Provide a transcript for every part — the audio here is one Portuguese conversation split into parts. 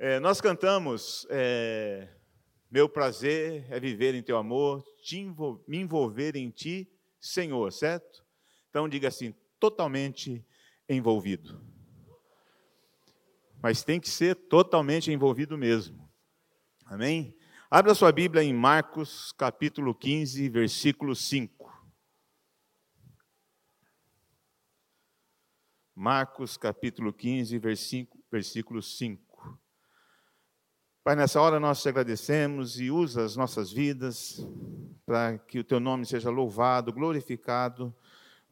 É, nós cantamos, é, meu prazer é viver em teu amor, envol me envolver em ti, Senhor, certo? Então diga assim, totalmente envolvido. Mas tem que ser totalmente envolvido mesmo. Amém? Abra sua Bíblia em Marcos, capítulo 15, versículo 5. Marcos, capítulo 15, versículo 5. Pai, nessa hora nós te agradecemos e usa as nossas vidas para que o teu nome seja louvado, glorificado.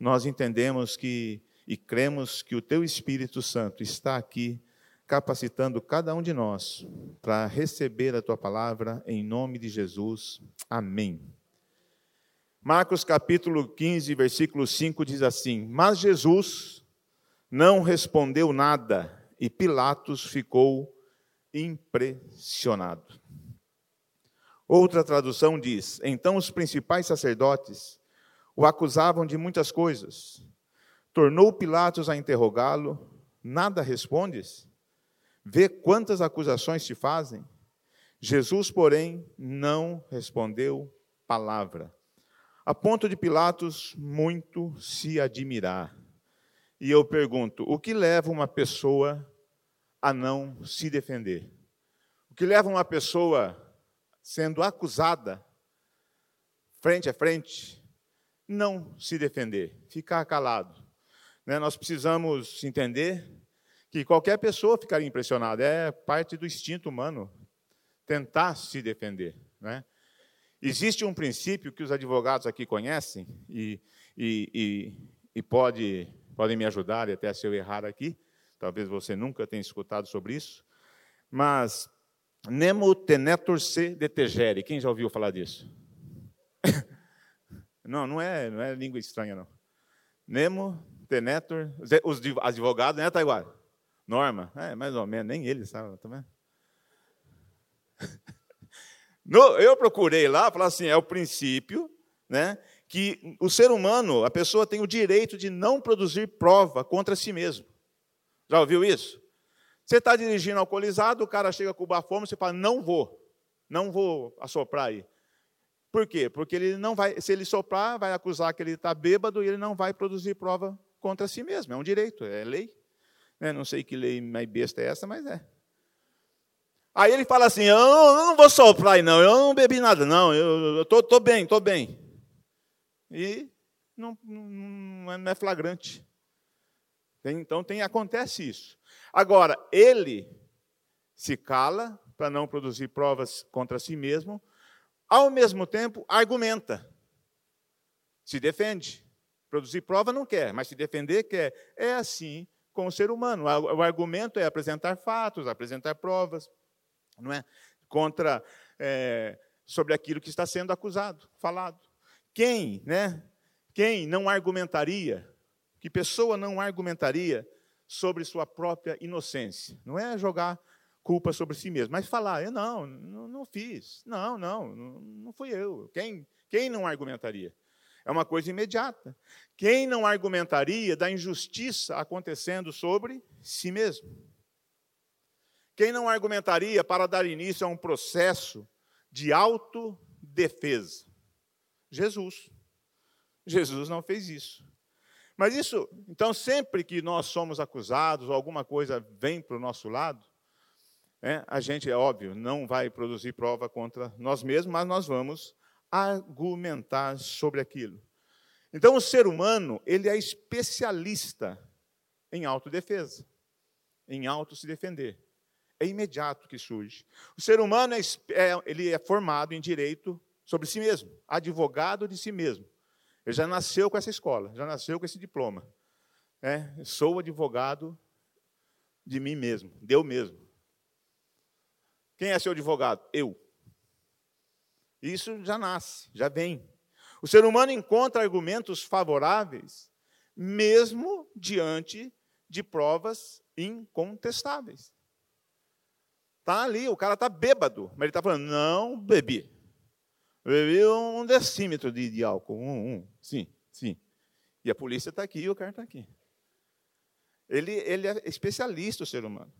Nós entendemos que e cremos que o teu Espírito Santo está aqui capacitando cada um de nós para receber a tua palavra em nome de Jesus. Amém. Marcos capítulo 15, versículo 5 diz assim: Mas Jesus não respondeu nada e Pilatos ficou impressionado. Outra tradução diz: Então os principais sacerdotes o acusavam de muitas coisas. Tornou Pilatos a interrogá-lo: Nada respondes? Vê quantas acusações te fazem. Jesus, porém, não respondeu palavra, a ponto de Pilatos muito se admirar. E eu pergunto: o que leva uma pessoa a não se defender. Que leva uma pessoa sendo acusada, frente a frente, não se defender, ficar calado. Né? Nós precisamos entender que qualquer pessoa ficaria impressionada, é parte do instinto humano tentar se defender. Né? Existe um princípio que os advogados aqui conhecem, e, e, e, e pode, podem me ajudar, até se eu errar aqui, Talvez você nunca tenha escutado sobre isso. Mas Nemo tenetur se detegere. Quem já ouviu falar disso? não, não é, não é língua estranha, não. Nemo tenetur. Os advogados, né, Taiguara? Norma, é, mais ou menos, nem ele sabe também. Tá no, eu procurei lá, falar assim, é o princípio, né, que o ser humano, a pessoa tem o direito de não produzir prova contra si mesmo. Já ouviu isso? Você está dirigindo alcoolizado, o cara chega com bafome, você fala, não vou, não vou assoprar aí. Por quê? Porque ele não vai, se ele soprar, vai acusar que ele está bêbado e ele não vai produzir prova contra si mesmo. É um direito, é lei. É, não sei que lei mais besta é essa, mas é. Aí ele fala assim: eu não, vou soprar aí, não, eu não bebi nada, não, eu estou bem, estou bem. E não, não é flagrante. Então tem, acontece isso. Agora, ele se cala para não produzir provas contra si mesmo, ao mesmo tempo argumenta, se defende. Produzir prova não quer, mas se defender quer. É assim com o ser humano. O argumento é apresentar fatos, apresentar provas, não é? Contra é, sobre aquilo que está sendo acusado, falado. Quem, né? Quem não argumentaria que pessoa não argumentaria sobre sua própria inocência? Não é jogar culpa sobre si mesmo, mas falar, eu não, não, não fiz, não, não, não fui eu. Quem, quem não argumentaria? É uma coisa imediata. Quem não argumentaria da injustiça acontecendo sobre si mesmo? Quem não argumentaria para dar início a um processo de autodefesa? Jesus. Jesus não fez isso. Mas isso, então, sempre que nós somos acusados ou alguma coisa vem para o nosso lado, é, a gente, é óbvio, não vai produzir prova contra nós mesmos, mas nós vamos argumentar sobre aquilo. Então, o ser humano, ele é especialista em autodefesa, em auto se defender. É imediato que surge. O ser humano é, é, ele é formado em direito sobre si mesmo, advogado de si mesmo. Ele já nasceu com essa escola, já nasceu com esse diploma. É, sou advogado de mim mesmo, de mesmo. Quem é seu advogado? Eu. Isso já nasce, já vem. O ser humano encontra argumentos favoráveis, mesmo diante de provas incontestáveis. Está ali, o cara está bêbado, mas ele está falando: não bebi. Bebi um decímetro de, de álcool. Um, um. Sim, sim. E a polícia está aqui e o cara está aqui. Ele, ele é especialista, o ser humano.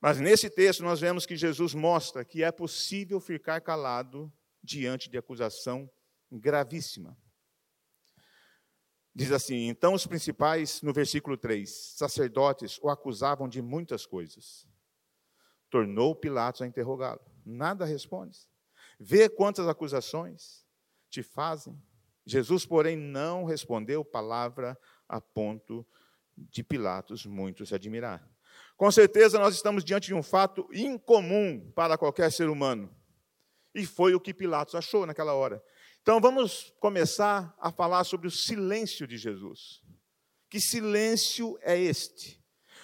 Mas nesse texto nós vemos que Jesus mostra que é possível ficar calado diante de acusação gravíssima. Diz assim: então os principais, no versículo 3, sacerdotes o acusavam de muitas coisas. Tornou Pilatos a interrogá-lo. Nada responde. Vê quantas acusações te fazem. Jesus, porém, não respondeu palavra a ponto de Pilatos muito se admirar. Com certeza nós estamos diante de um fato incomum para qualquer ser humano. E foi o que Pilatos achou naquela hora. Então vamos começar a falar sobre o silêncio de Jesus. Que silêncio é este?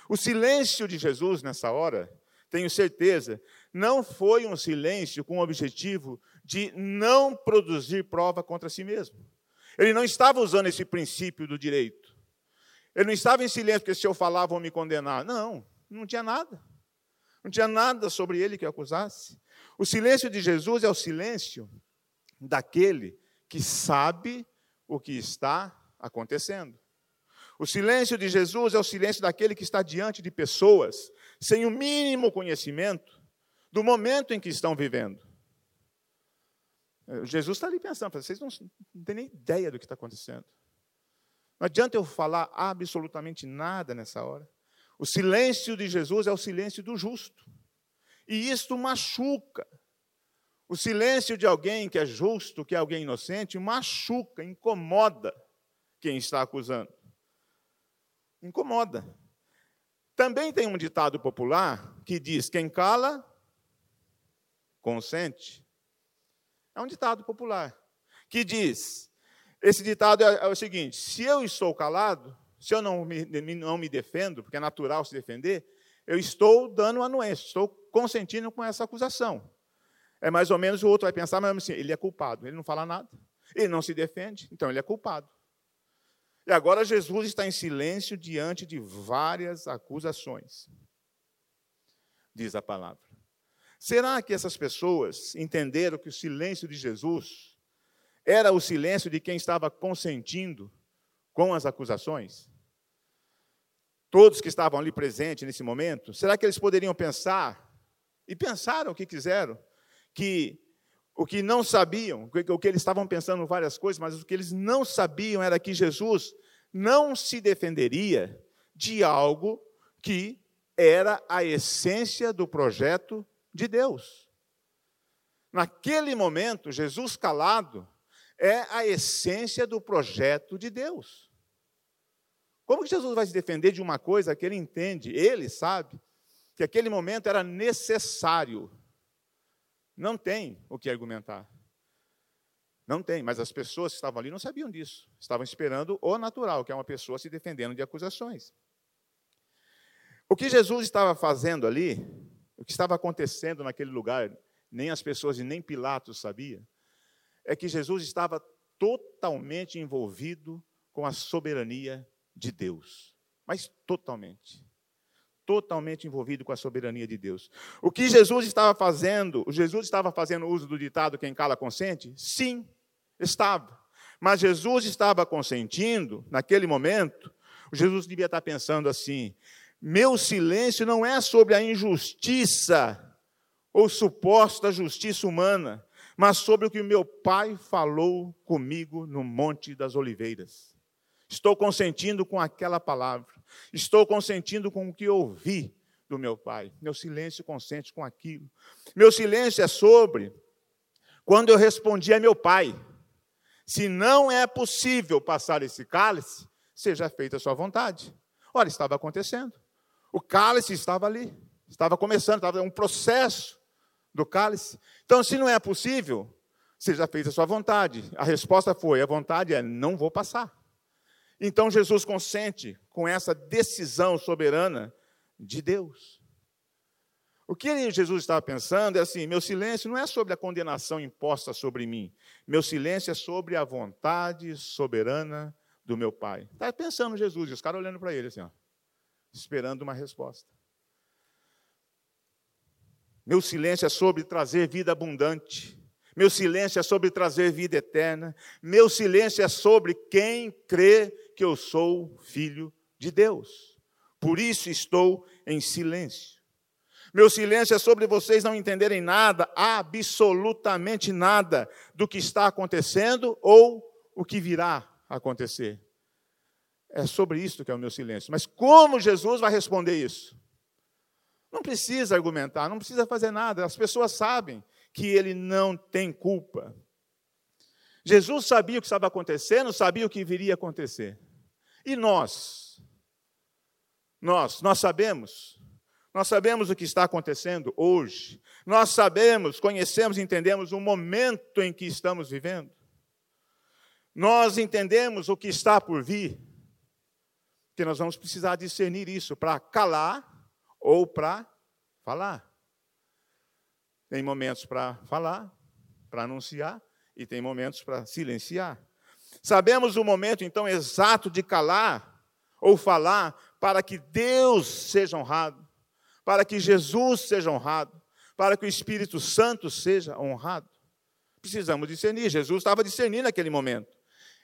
O silêncio de Jesus nessa hora, tenho certeza, não foi um silêncio com o objetivo de não produzir prova contra si mesmo. Ele não estava usando esse princípio do direito. Ele não estava em silêncio porque se eu falar vão me condenar. Não, não tinha nada. Não tinha nada sobre ele que acusasse. O silêncio de Jesus é o silêncio daquele que sabe o que está acontecendo. O silêncio de Jesus é o silêncio daquele que está diante de pessoas sem o mínimo conhecimento do momento em que estão vivendo. Jesus está ali pensando, vocês não, não têm nem ideia do que está acontecendo. Não adianta eu falar absolutamente nada nessa hora. O silêncio de Jesus é o silêncio do justo. E isto machuca. O silêncio de alguém que é justo, que é alguém inocente, machuca, incomoda quem está acusando. Incomoda. Também tem um ditado popular que diz: quem cala, consente. É um ditado popular que diz: esse ditado é, é o seguinte: se eu estou calado, se eu não me, não me defendo, porque é natural se defender, eu estou dando anuência, estou consentindo com essa acusação. É mais ou menos o outro vai pensar, mas assim, ele é culpado, ele não fala nada, ele não se defende, então ele é culpado. E agora Jesus está em silêncio diante de várias acusações, diz a palavra. Será que essas pessoas entenderam que o silêncio de Jesus era o silêncio de quem estava consentindo com as acusações? Todos que estavam ali presentes nesse momento, será que eles poderiam pensar, e pensaram o que quiseram, que o que não sabiam, o que eles estavam pensando várias coisas, mas o que eles não sabiam era que Jesus não se defenderia de algo que era a essência do projeto de Deus. Naquele momento, Jesus calado é a essência do projeto de Deus. Como que Jesus vai se defender de uma coisa que ele entende, ele sabe, que aquele momento era necessário? Não tem o que argumentar. Não tem, mas as pessoas que estavam ali não sabiam disso. Estavam esperando o natural, que é uma pessoa se defendendo de acusações. O que Jesus estava fazendo ali, o que estava acontecendo naquele lugar, nem as pessoas e nem Pilatos sabia, é que Jesus estava totalmente envolvido com a soberania de Deus, mas totalmente. Totalmente envolvido com a soberania de Deus. O que Jesus estava fazendo, Jesus estava fazendo uso do ditado quem cala consente? Sim, estava. Mas Jesus estava consentindo, naquele momento, Jesus devia estar pensando assim: meu silêncio não é sobre a injustiça ou suposta justiça humana, mas sobre o que meu pai falou comigo no Monte das Oliveiras. Estou consentindo com aquela palavra. Estou consentindo com o que ouvi do meu pai. Meu silêncio consente com aquilo. Meu silêncio é sobre quando eu respondi a meu pai: se não é possível passar esse cálice, seja feita a sua vontade. Olha, estava acontecendo. O cálice estava ali, estava começando, estava um processo do cálice. Então, se não é possível, seja feita a sua vontade. A resposta foi: a vontade é não vou passar. Então Jesus consente com essa decisão soberana de Deus. O que Jesus estava pensando é assim: meu silêncio não é sobre a condenação imposta sobre mim, meu silêncio é sobre a vontade soberana do meu Pai. Está pensando Jesus, e os caras olhando para ele assim, ó, esperando uma resposta. Meu silêncio é sobre trazer vida abundante. Meu silêncio é sobre trazer vida eterna. Meu silêncio é sobre quem crê que eu sou filho de Deus. Por isso estou em silêncio. Meu silêncio é sobre vocês não entenderem nada, absolutamente nada do que está acontecendo ou o que virá acontecer. É sobre isso que é o meu silêncio. Mas como Jesus vai responder isso? Não precisa argumentar, não precisa fazer nada. As pessoas sabem que ele não tem culpa. Jesus sabia o que estava acontecendo, sabia o que viria a acontecer. E nós? Nós, nós sabemos. Nós sabemos o que está acontecendo hoje. Nós sabemos, conhecemos, entendemos o momento em que estamos vivendo. Nós entendemos o que está por vir. Que nós vamos precisar discernir isso para calar ou para falar. Tem momentos para falar, para anunciar, e tem momentos para silenciar. Sabemos o momento, então, exato de calar ou falar para que Deus seja honrado, para que Jesus seja honrado, para que o Espírito Santo seja honrado. Precisamos discernir. Jesus estava discernindo naquele momento.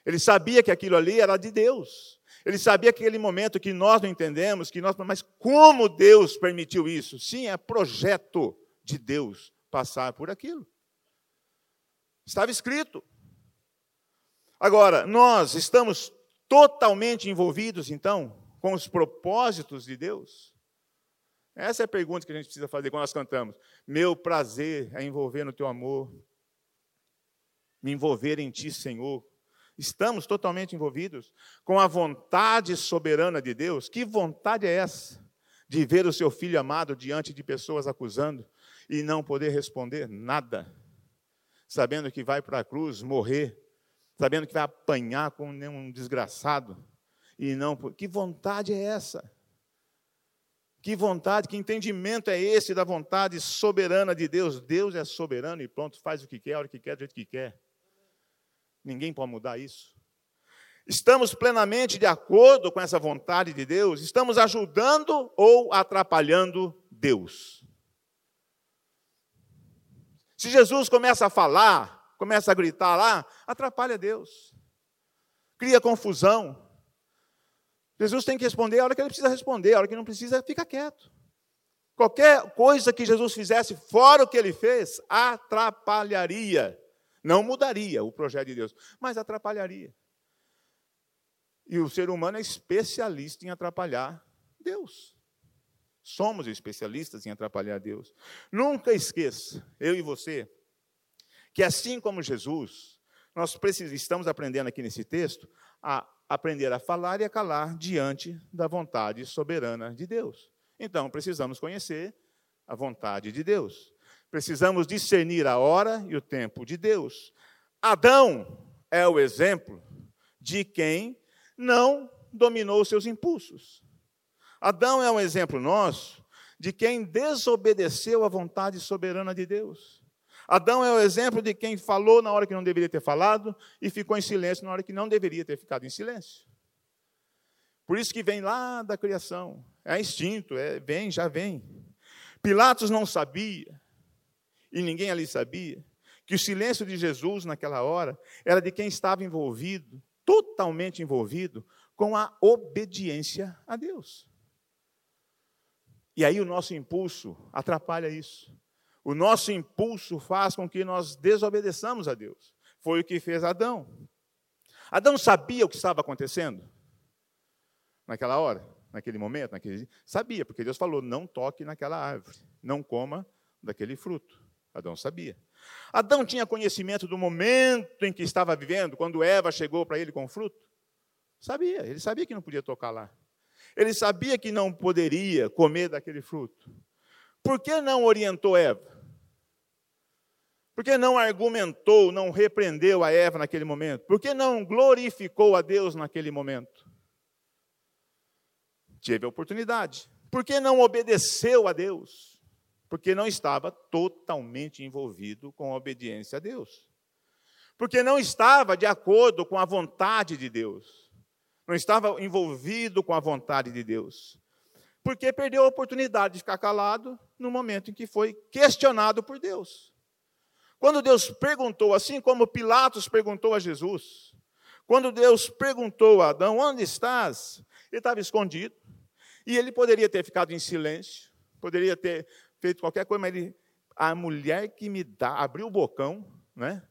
Ele sabia que aquilo ali era de Deus. Ele sabia que aquele momento que nós não entendemos, que nós, mas como Deus permitiu isso? Sim, é projeto de Deus passar por aquilo. Estava escrito. Agora, nós estamos totalmente envolvidos, então, com os propósitos de Deus? Essa é a pergunta que a gente precisa fazer quando nós cantamos. Meu prazer é envolver no teu amor, me envolver em ti, Senhor. Estamos totalmente envolvidos com a vontade soberana de Deus. Que vontade é essa? De ver o seu filho amado diante de pessoas acusando e não poder responder nada, sabendo que vai para a cruz morrer, sabendo que vai apanhar como um desgraçado e não. Que vontade é essa? Que vontade, que entendimento é esse da vontade soberana de Deus? Deus é soberano e pronto, faz o que quer, a hora que quer, do jeito que quer. Ninguém pode mudar isso. Estamos plenamente de acordo com essa vontade de Deus? Estamos ajudando ou atrapalhando Deus? Se Jesus começa a falar, começa a gritar lá, atrapalha Deus, cria confusão. Jesus tem que responder a hora que ele precisa responder, a hora que não precisa, fica quieto. Qualquer coisa que Jesus fizesse fora o que ele fez, atrapalharia não mudaria o projeto de Deus, mas atrapalharia. E o ser humano é especialista em atrapalhar Deus. Somos especialistas em atrapalhar Deus. Nunca esqueça, eu e você, que assim como Jesus, nós precisamos, estamos aprendendo aqui nesse texto a aprender a falar e a calar diante da vontade soberana de Deus. Então, precisamos conhecer a vontade de Deus. Precisamos discernir a hora e o tempo de Deus. Adão é o exemplo de quem não dominou seus impulsos. Adão é um exemplo nosso de quem desobedeceu à vontade soberana de Deus. Adão é o exemplo de quem falou na hora que não deveria ter falado e ficou em silêncio na hora que não deveria ter ficado em silêncio. Por isso que vem lá da criação. É instinto, é, vem, já vem. Pilatos não sabia e ninguém ali sabia, que o silêncio de Jesus naquela hora era de quem estava envolvido, totalmente envolvido, com a obediência a Deus. E aí o nosso impulso atrapalha isso. O nosso impulso faz com que nós desobedeçamos a Deus. Foi o que fez Adão. Adão sabia o que estava acontecendo naquela hora, naquele momento, naquele sabia, porque Deus falou: não toque naquela árvore, não coma daquele fruto. Adão sabia. Adão tinha conhecimento do momento em que estava vivendo, quando Eva chegou para ele com o fruto? Sabia, ele sabia que não podia tocar lá. Ele sabia que não poderia comer daquele fruto. Por que não orientou Eva? Por que não argumentou, não repreendeu a Eva naquele momento? Por que não glorificou a Deus naquele momento? Teve a oportunidade. Por que não obedeceu a Deus? Porque não estava totalmente envolvido com a obediência a Deus. Porque não estava de acordo com a vontade de Deus. Não estava envolvido com a vontade de Deus. Porque perdeu a oportunidade de ficar calado no momento em que foi questionado por Deus. Quando Deus perguntou, assim como Pilatos perguntou a Jesus, quando Deus perguntou a Adão: Onde estás? Ele estava escondido. E ele poderia ter ficado em silêncio, poderia ter feito qualquer coisa, mas ele, a mulher que me dá, abriu o bocão, né?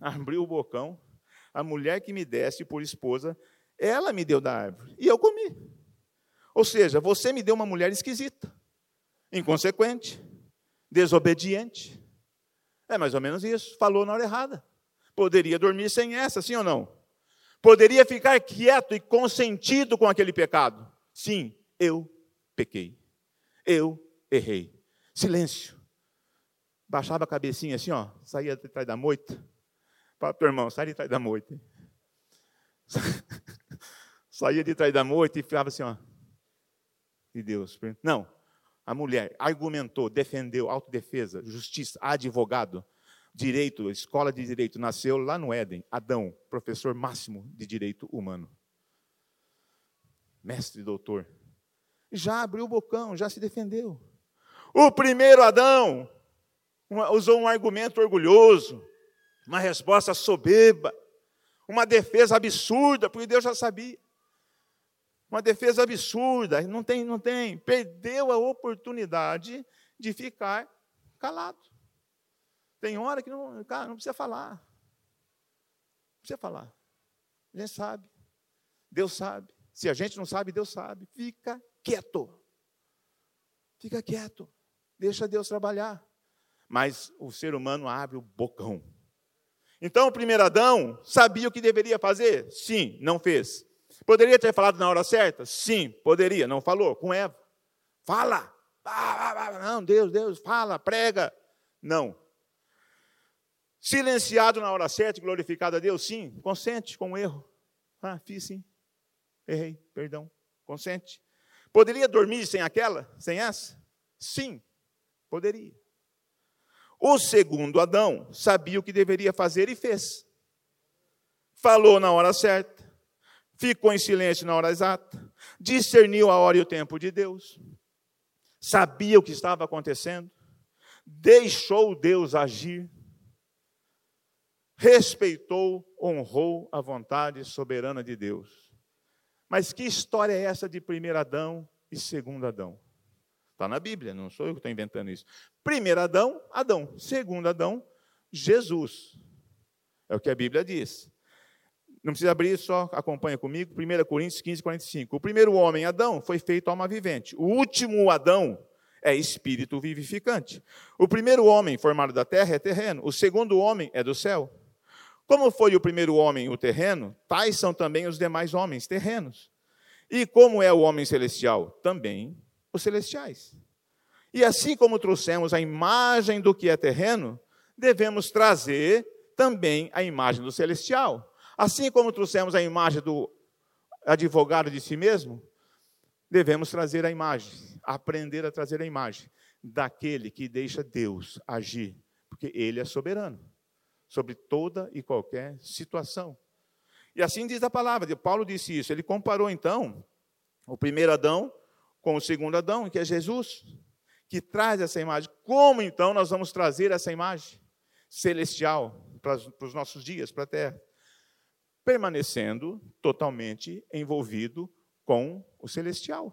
Abriu o bocão, a mulher que me desse por esposa, ela me deu da árvore e eu comi. Ou seja, você me deu uma mulher esquisita, inconsequente, desobediente. É mais ou menos isso. Falou na hora errada. Poderia dormir sem essa, sim ou não? Poderia ficar quieto e consentido com aquele pecado. Sim, eu pequei. Eu errei. Silêncio. Baixava a cabecinha assim, ó, saía de trás da moita. Fala para o irmão, sai de trás da moita. saía de trás da moita e ficava assim, ó. E Deus. Não, a mulher argumentou, defendeu, autodefesa, justiça, advogado, direito, escola de direito, nasceu lá no Éden, Adão, professor máximo de direito humano. Mestre doutor. Já abriu o bocão, já se defendeu. O primeiro Adão usou um argumento orgulhoso, uma resposta soberba, uma defesa absurda, porque Deus já sabia. Uma defesa absurda, não tem, não tem, perdeu a oportunidade de ficar calado. Tem hora que não, cara, não precisa falar. Não precisa falar. A gente sabe. Deus sabe. Se a gente não sabe, Deus sabe. Fica quieto. Fica quieto. Deixa Deus trabalhar. Mas o ser humano abre o bocão. Então, o primeiro Adão sabia o que deveria fazer? Sim, não fez. Poderia ter falado na hora certa? Sim, poderia, não falou. Com Eva. Fala. Não, Deus, Deus, fala, prega. Não. Silenciado na hora certa glorificado a Deus? Sim, consente com o erro. Ah, fiz sim. Errei, perdão. Consente. Poderia dormir sem aquela? Sem essa? Sim, poderia. O segundo Adão sabia o que deveria fazer e fez. Falou na hora certa, ficou em silêncio na hora exata, discerniu a hora e o tempo de Deus, sabia o que estava acontecendo, deixou Deus agir, respeitou, honrou a vontade soberana de Deus. Mas que história é essa de primeiro Adão e segundo Adão? Está na Bíblia, não sou eu que estou inventando isso. Primeiro Adão, Adão. Segundo Adão, Jesus. É o que a Bíblia diz. Não precisa abrir, só acompanha comigo. 1 Coríntios 15, 45. O primeiro homem, Adão, foi feito alma vivente. O último Adão é espírito vivificante. O primeiro homem formado da terra é terreno. O segundo homem é do céu. Como foi o primeiro homem o terreno, tais são também os demais homens terrenos. E como é o homem celestial? Também os celestiais. E assim como trouxemos a imagem do que é terreno, devemos trazer também a imagem do celestial. Assim como trouxemos a imagem do advogado de si mesmo, devemos trazer a imagem, aprender a trazer a imagem daquele que deixa Deus agir, porque ele é soberano sobre toda e qualquer situação. E assim diz a palavra, Paulo disse isso. Ele comparou então o primeiro Adão com o segundo Adão, que é Jesus, que traz essa imagem. Como então nós vamos trazer essa imagem celestial para os nossos dias, para a terra? permanecendo totalmente envolvido com o celestial.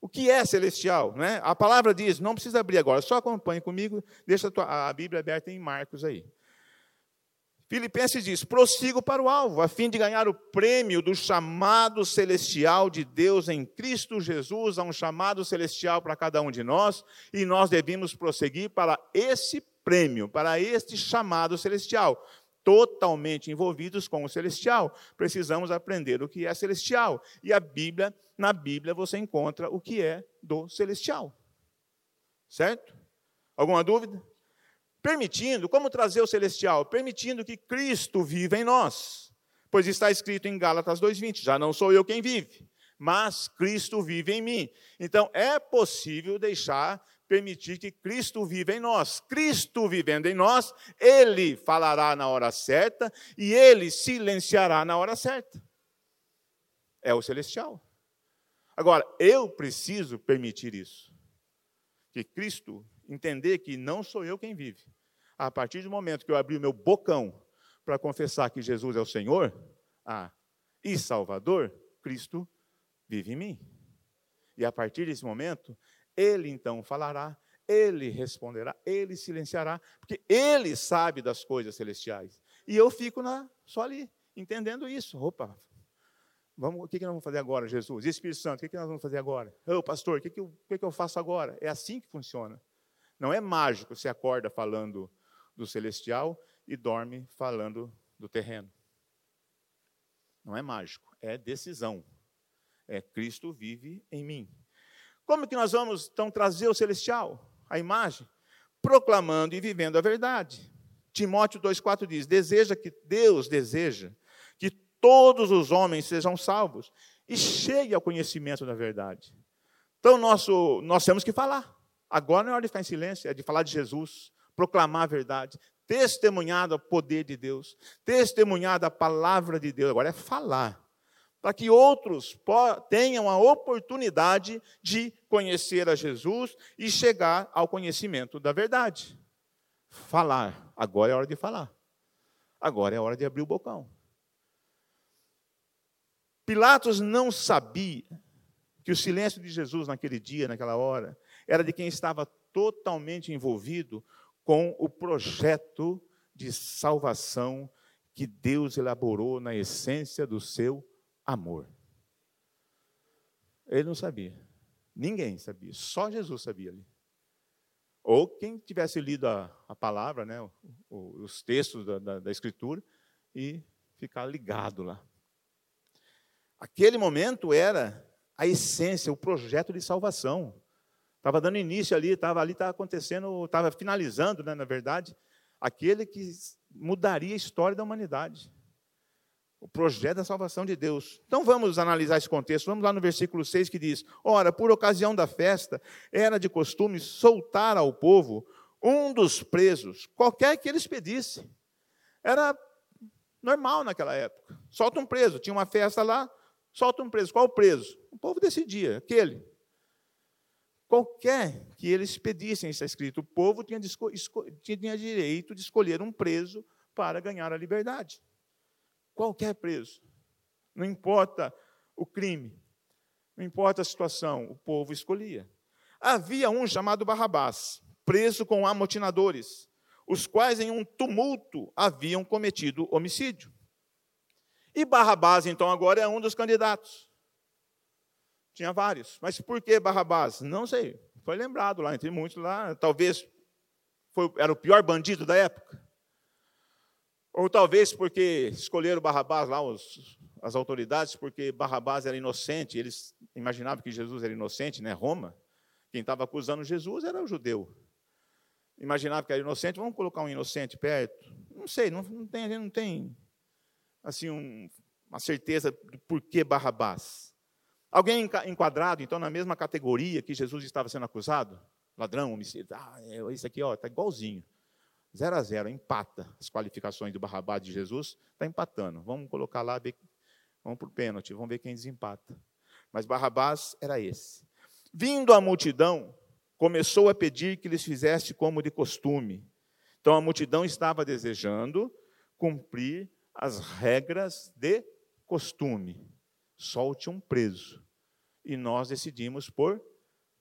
O que é celestial? Né? A palavra diz, não precisa abrir agora, só acompanhe comigo, deixa a, tua, a Bíblia aberta em Marcos aí. Filipenses diz: prossigo para o alvo, a fim de ganhar o prêmio do chamado celestial de Deus em Cristo Jesus. Há um chamado celestial para cada um de nós, e nós devemos prosseguir para esse prêmio, para este chamado celestial totalmente envolvidos com o celestial. Precisamos aprender o que é celestial. E a Bíblia, na Bíblia você encontra o que é do celestial. Certo? Alguma dúvida? Permitindo, como trazer o celestial? Permitindo que Cristo viva em nós. Pois está escrito em Gálatas 2:20, já não sou eu quem vive, mas Cristo vive em mim. Então é possível deixar permitir que Cristo viva em nós. Cristo vivendo em nós, Ele falará na hora certa e Ele silenciará na hora certa. É o celestial. Agora, eu preciso permitir isso. Que Cristo entender que não sou eu quem vive. A partir do momento que eu abrir o meu bocão para confessar que Jesus é o Senhor ah, e Salvador, Cristo vive em mim. E a partir desse momento, Ele então falará, ele responderá, ele silenciará, porque ele sabe das coisas celestiais. E eu fico na, só ali, entendendo isso. Opa, vamos, o que, que nós vamos fazer agora, Jesus? Espírito Santo, o que, que nós vamos fazer agora? Ô, pastor, o que, que, o que, que eu faço agora? É assim que funciona. Não é mágico, você acorda falando do celestial e dorme falando do terreno. Não é mágico, é decisão. É Cristo vive em mim. Como que nós vamos então trazer o celestial, a imagem? Proclamando e vivendo a verdade. Timóteo 2,4 diz: deseja que Deus deseja que todos os homens sejam salvos e cheguem ao conhecimento da verdade. Então, nosso, nós temos que falar. Agora não é hora de ficar em silêncio, é de falar de Jesus, proclamar a verdade, testemunhar o poder de Deus, testemunhar a palavra de Deus. Agora é falar, para que outros tenham a oportunidade de conhecer a Jesus e chegar ao conhecimento da verdade. Falar, agora é hora de falar. Agora é hora de abrir o bocão. Pilatos não sabia que o silêncio de Jesus naquele dia, naquela hora, era de quem estava totalmente envolvido com o projeto de salvação que Deus elaborou na essência do seu amor. Ele não sabia. Ninguém sabia. Só Jesus sabia ali. Ou quem tivesse lido a, a palavra, né, os textos da, da, da Escritura, e ficar ligado lá. Aquele momento era a essência, o projeto de salvação. Estava dando início ali, estava ali, estava acontecendo, estava finalizando, né, na verdade, aquele que mudaria a história da humanidade. O projeto da salvação de Deus. Então vamos analisar esse contexto. Vamos lá no versículo 6 que diz: Ora, por ocasião da festa, era de costume soltar ao povo um dos presos, qualquer que eles pedissem. Era normal naquela época. Solta um preso. Tinha uma festa lá, solta um preso. Qual preso? O povo decidia, aquele qualquer que eles pedissem, está escrito, o povo tinha, tinha direito de escolher um preso para ganhar a liberdade. Qualquer preso. Não importa o crime, não importa a situação, o povo escolhia. Havia um chamado Barrabás, preso com amotinadores, os quais em um tumulto haviam cometido homicídio. E Barrabás, então, agora é um dos candidatos. Tinha vários. Mas por que Barrabás? Não sei. Foi lembrado lá, entre muitos lá. Talvez foi, era o pior bandido da época. Ou talvez porque escolheram Barrabás lá, os, as autoridades, porque Barrabás era inocente. Eles imaginavam que Jesus era inocente, né? Roma. Quem estava acusando Jesus era o judeu. Imaginava que era inocente, vamos colocar um inocente perto. Não sei, não, não tem, não tem assim um, uma certeza do porquê Barrabás. Alguém enquadrado, então, na mesma categoria que Jesus estava sendo acusado? Ladrão, homicida. Ah, esse aqui está igualzinho. Zero a zero, empata as qualificações do Barrabás de Jesus, está empatando. Vamos colocar lá, vamos para o pênalti, vamos ver quem desempata. Mas Barrabás era esse. Vindo a multidão, começou a pedir que lhes fizesse como de costume. Então a multidão estava desejando cumprir as regras de costume. Solte um preso e nós decidimos por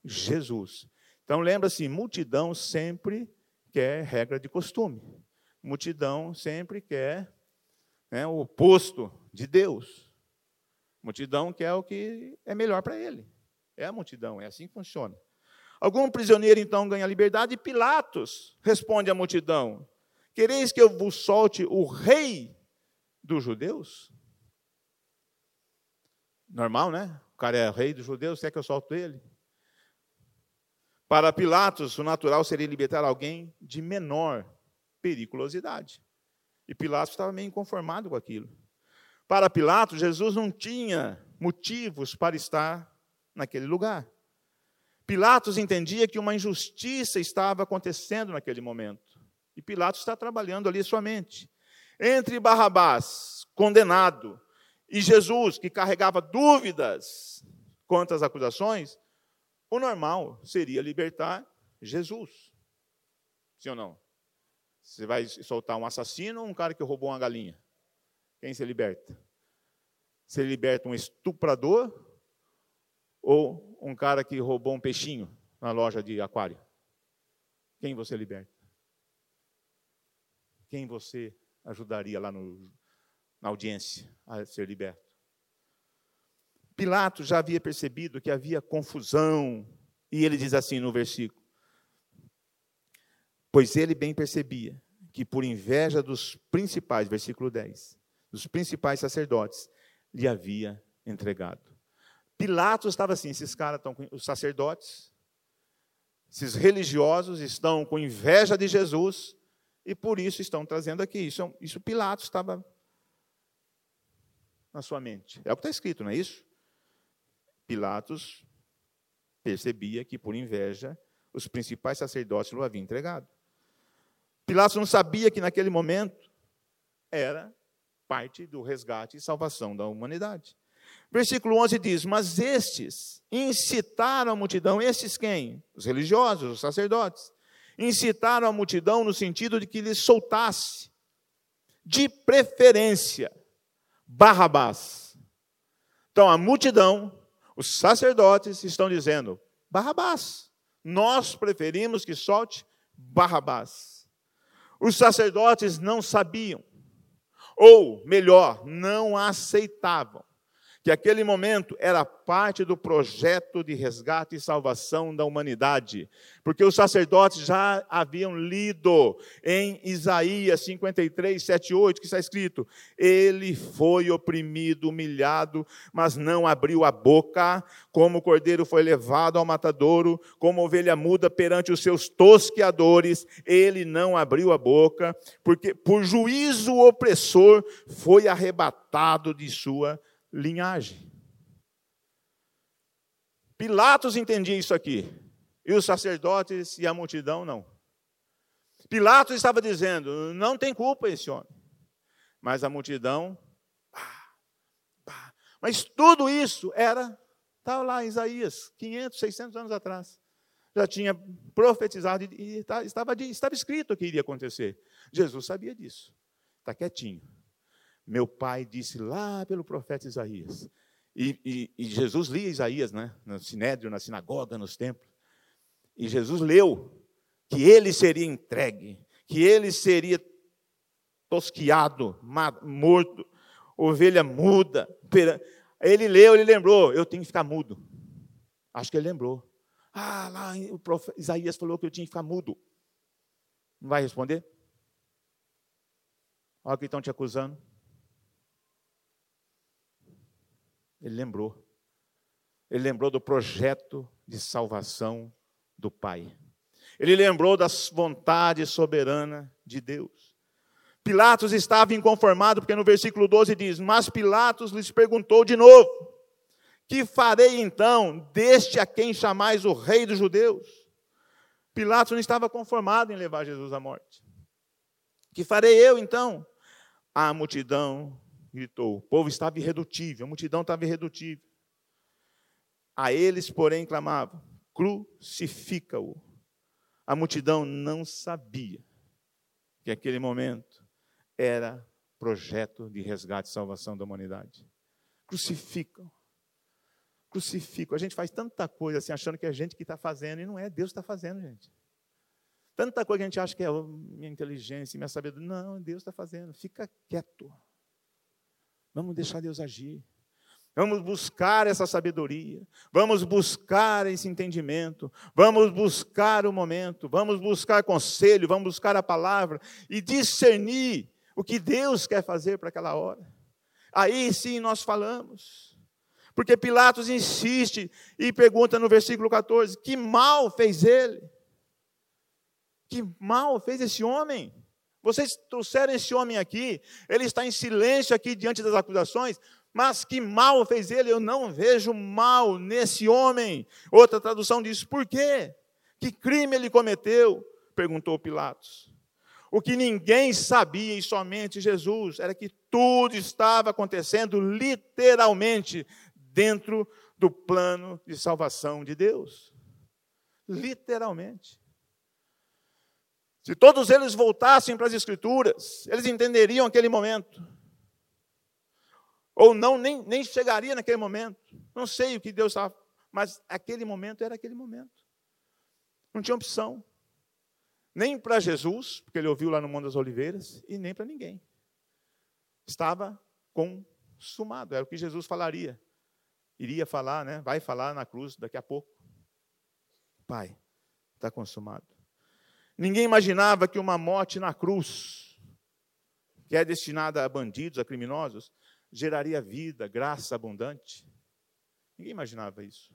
Jesus. Então lembra-se, multidão sempre quer regra de costume. Multidão sempre quer né, o oposto de Deus. Multidão quer o que é melhor para ele. É a multidão, é assim que funciona. Algum prisioneiro então ganha liberdade e Pilatos responde à multidão: Quereis que eu vos solte o rei dos judeus? Normal, né? Cara é rei dos judeus, quer que eu solto ele? Para Pilatos, o natural seria libertar alguém de menor periculosidade. E Pilatos estava meio inconformado com aquilo. Para Pilatos, Jesus não tinha motivos para estar naquele lugar. Pilatos entendia que uma injustiça estava acontecendo naquele momento. E Pilatos está trabalhando ali sua mente. Entre Barrabás, condenado, e Jesus, que carregava dúvidas quanto às acusações, o normal seria libertar Jesus. Sim ou não? Você vai soltar um assassino ou um cara que roubou uma galinha? Quem se liberta? Você liberta um estuprador ou um cara que roubou um peixinho? na loja de aquário? Quem você liberta? Quem você ajudaria lá no, na audiência a ser liberto? Pilatos já havia percebido que havia confusão, e ele diz assim no versículo: Pois ele bem percebia que por inveja dos principais, versículo 10, dos principais sacerdotes, lhe havia entregado. Pilatos estava assim, esses caras estão com os sacerdotes, esses religiosos estão com inveja de Jesus e por isso estão trazendo aqui. Isso, isso Pilatos estava na sua mente. É o que está escrito, não é isso? Pilatos percebia que por inveja os principais sacerdotes o haviam entregado. Pilatos não sabia que naquele momento era parte do resgate e salvação da humanidade. Versículo 11 diz: Mas estes incitaram a multidão, estes quem? Os religiosos, os sacerdotes. Incitaram a multidão no sentido de que lhes soltasse, de preferência, Barrabás. Então a multidão, os sacerdotes estão dizendo: Barrabás. Nós preferimos que solte Barrabás. Os sacerdotes não sabiam, ou melhor, não aceitavam que aquele momento era parte do projeto de resgate e salvação da humanidade, porque os sacerdotes já haviam lido em Isaías 53, 7, 8, que está escrito: Ele foi oprimido, humilhado, mas não abriu a boca, como o cordeiro foi levado ao matadouro, como ovelha muda perante os seus tosqueadores, ele não abriu a boca, porque por juízo opressor foi arrebatado de sua linhagem. Pilatos entendia isso aqui, e os sacerdotes e a multidão não. Pilatos estava dizendo: não tem culpa esse homem. Mas a multidão. Pá. Mas tudo isso era. Estava lá Isaías, 500, 600 anos atrás. Já tinha profetizado e estava, estava escrito que iria acontecer. Jesus sabia disso. Está quietinho. Meu pai disse lá pelo profeta Isaías. E, e, e Jesus lia Isaías, né? No sinédrio, na sinagoga, nos templos. E Jesus leu que ele seria entregue, que ele seria tosquiado, morto, ovelha muda. Ele leu, ele lembrou, eu tenho que ficar mudo. Acho que ele lembrou. Ah, lá o profeta Isaías falou que eu tinha que ficar mudo. Não vai responder? Olha que estão te acusando. Ele lembrou. Ele lembrou do projeto de salvação do Pai. Ele lembrou da vontade soberana de Deus. Pilatos estava inconformado, porque no versículo 12 diz: Mas Pilatos lhes perguntou de novo: Que farei então deste a quem chamais o rei dos judeus? Pilatos não estava conformado em levar Jesus à morte. Que farei eu então? A multidão gritou. O povo estava irredutível, a multidão estava irredutível. A eles, porém, clamavam: crucifica-o. A multidão não sabia que aquele momento era projeto de resgate e salvação da humanidade. Crucificam. Crucificam. A gente faz tanta coisa assim, achando que é a gente que está fazendo, e não é, Deus está fazendo, gente. Tanta coisa que a gente acha que é minha inteligência, minha sabedoria. Não, Deus está fazendo. Fica quieto. Vamos deixar Deus agir. Vamos buscar essa sabedoria, vamos buscar esse entendimento, vamos buscar o momento, vamos buscar conselho, vamos buscar a palavra e discernir o que Deus quer fazer para aquela hora. Aí sim nós falamos. Porque Pilatos insiste e pergunta no versículo 14: que mal fez ele? Que mal fez esse homem? Vocês trouxeram esse homem aqui, ele está em silêncio aqui diante das acusações, mas que mal fez ele? Eu não vejo mal nesse homem. Outra tradução diz: por quê? Que crime ele cometeu? perguntou Pilatos. O que ninguém sabia, e somente Jesus, era que tudo estava acontecendo literalmente dentro do plano de salvação de Deus. Literalmente. Se todos eles voltassem para as Escrituras, eles entenderiam aquele momento. Ou não, nem, nem chegaria naquele momento. Não sei o que Deus estava. Mas aquele momento era aquele momento. Não tinha opção. Nem para Jesus, porque ele ouviu lá no Monte das Oliveiras, e nem para ninguém. Estava consumado, era o que Jesus falaria. Iria falar, né? Vai falar na cruz daqui a pouco. Pai, está consumado. Ninguém imaginava que uma morte na cruz, que é destinada a bandidos, a criminosos, geraria vida, graça abundante. Ninguém imaginava isso.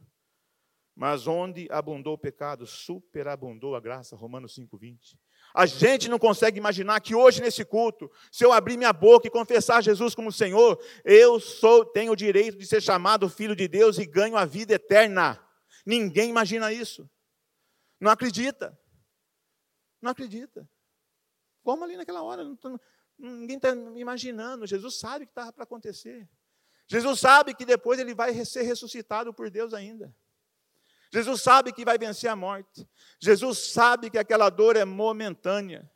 Mas onde abundou o pecado, superabundou a graça, Romanos 5:20. A gente não consegue imaginar que hoje nesse culto, se eu abrir minha boca e confessar Jesus como Senhor, eu sou tenho o direito de ser chamado filho de Deus e ganho a vida eterna. Ninguém imagina isso. Não acredita. Não acredita. Como ali naquela hora, ninguém está imaginando. Jesus sabe o que estava para acontecer. Jesus sabe que depois ele vai ser ressuscitado por Deus ainda. Jesus sabe que vai vencer a morte. Jesus sabe que aquela dor é momentânea.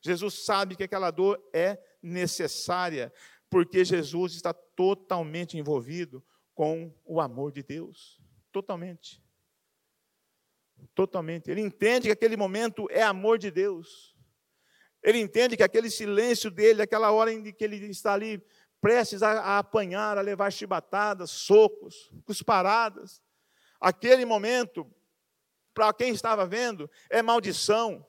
Jesus sabe que aquela dor é necessária, porque Jesus está totalmente envolvido com o amor de Deus. Totalmente. Totalmente. Ele entende que aquele momento é amor de Deus. Ele entende que aquele silêncio dele, aquela hora em que ele está ali prestes a, apanhar, a levar chibatadas, socos, cusparadas, Aquele momento, para quem estava vendo, é maldição.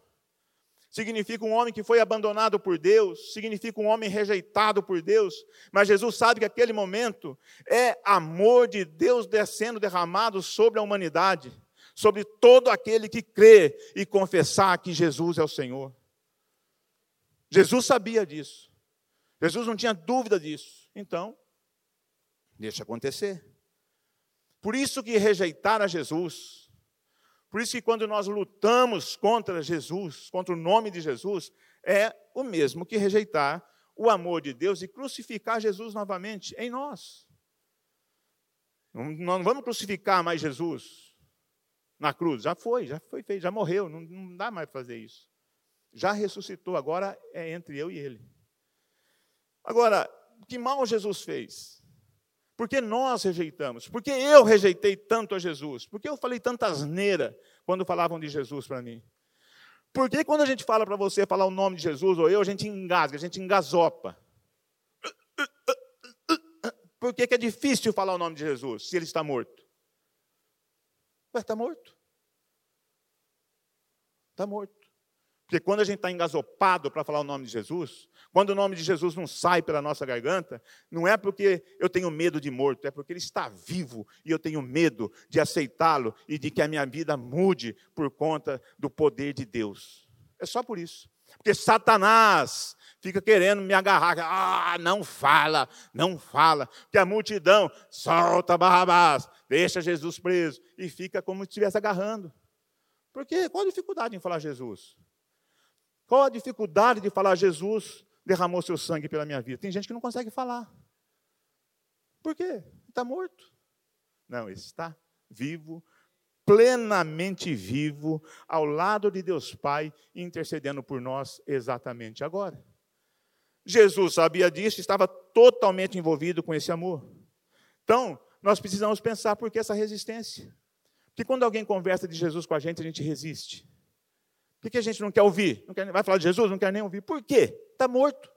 Significa um homem que foi abandonado por Deus, significa um homem rejeitado por Deus, mas Jesus sabe que aquele momento é amor de Deus descendo, derramado sobre a humanidade, sobre todo aquele que crê e confessar que Jesus é o Senhor. Jesus sabia disso, Jesus não tinha dúvida disso, então, deixa acontecer. Por isso que rejeitar a Jesus, por isso que quando nós lutamos contra Jesus, contra o nome de Jesus, é o mesmo que rejeitar o amor de Deus e crucificar Jesus novamente em nós. Não, não vamos crucificar mais Jesus na cruz, já foi, já foi feito, já morreu, não, não dá mais fazer isso. Já ressuscitou, agora é entre eu e ele. Agora, que mal Jesus fez? Porque nós rejeitamos. Porque eu rejeitei tanto a Jesus. Porque eu falei tanta asneira quando falavam de Jesus para mim. Porque quando a gente fala para você falar o nome de Jesus ou eu, a gente engasga, a gente engasopa. Por que, que é difícil falar o nome de Jesus se ele está morto? Ué, está morto. Está morto. Porque quando a gente está engasopado para falar o nome de Jesus, quando o nome de Jesus não sai pela nossa garganta, não é porque eu tenho medo de morto, é porque ele está vivo e eu tenho medo de aceitá-lo e de que a minha vida mude por conta do poder de Deus. É só por isso. Porque Satanás fica querendo me agarrar. Ah, não fala, não fala. Porque a multidão solta Barrabás, deixa Jesus preso e fica como se estivesse agarrando. Porque qual a dificuldade em falar Jesus? Qual a dificuldade de falar Jesus derramou seu sangue pela minha vida? Tem gente que não consegue falar. Por quê? Está morto. Não, está vivo, plenamente vivo, ao lado de Deus Pai, intercedendo por nós exatamente agora. Jesus sabia disso, estava totalmente envolvido com esse amor. Então, nós precisamos pensar por que essa resistência. Porque quando alguém conversa de Jesus com a gente, a gente resiste. Por que a gente não quer ouvir? Não quer, vai falar de Jesus? Não quer nem ouvir. Por quê? Está morto.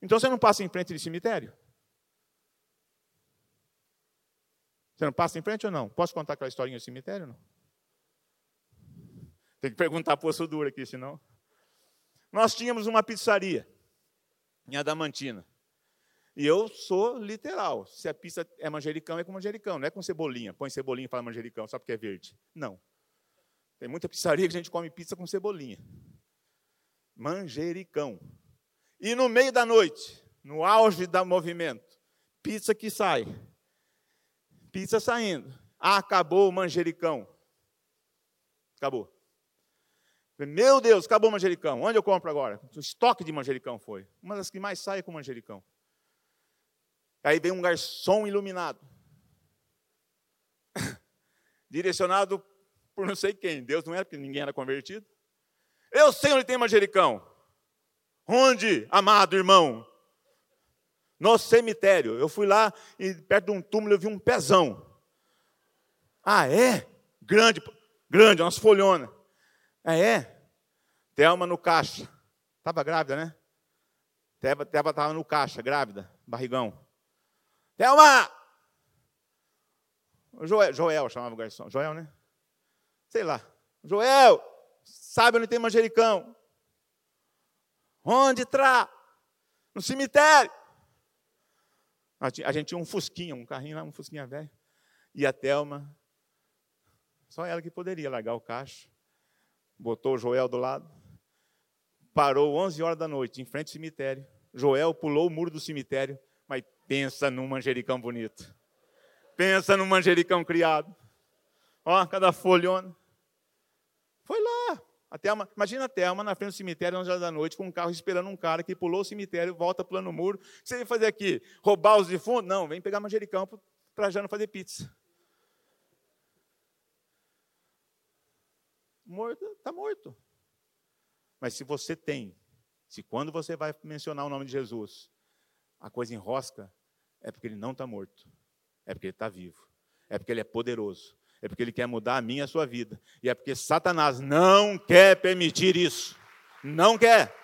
Então você não passa em frente de cemitério? Você não passa em frente ou não? Posso contar aquela historinha do cemitério ou não? Tem que perguntar para o dura aqui, senão. Nós tínhamos uma pizzaria em Adamantina. E eu sou literal. Se a pizza é manjericão, é com manjericão, não é com cebolinha. Põe cebolinha e fala manjericão, só porque é verde. Não. Tem muita pizzaria que a gente come pizza com cebolinha. Manjericão. E no meio da noite, no auge do movimento, pizza que sai. Pizza saindo. Ah, acabou o manjericão. Acabou. Meu Deus, acabou o manjericão. Onde eu compro agora? O estoque de manjericão foi. Uma das que mais sai é com manjericão. Aí vem um garçom iluminado. Direcionado por não sei quem. Deus não era, porque ninguém era convertido. Eu sei onde tem manjericão. Onde, amado irmão? No cemitério. Eu fui lá e perto de um túmulo eu vi um pezão. Ah, é? Grande, grande, umas folhonas. É, é. Thelma no caixa. Estava grávida, né? Thelma estava no caixa, grávida, barrigão. Thelma! Joel, Joel chamava o garçom. Joel, né? Sei lá. Joel, sabe onde tem manjericão? Onde tra? No cemitério. A gente tinha um fusquinha, um carrinho lá, um fusquinha velho. E a Thelma, só ela que poderia largar o caixa. Botou o Joel do lado. Parou 11 horas da noite, em frente ao cemitério. Joel pulou o muro do cemitério, mas pensa num manjericão bonito. Pensa num manjericão criado. Ó, cada folhona. Foi lá. A Thelma, imagina a Thelma na frente do cemitério, 11 horas da noite, com um carro esperando um cara que pulou o cemitério, volta pulando o muro. O que você ia fazer aqui? Roubar os defuntos? Não, vem pegar manjericão para Jano fazer pizza. Morto, está morto. Mas se você tem, se quando você vai mencionar o nome de Jesus, a coisa enrosca, é porque ele não está morto. É porque ele está vivo. É porque ele é poderoso é porque ele quer mudar a minha e a sua vida. E é porque Satanás não quer permitir isso. Não quer.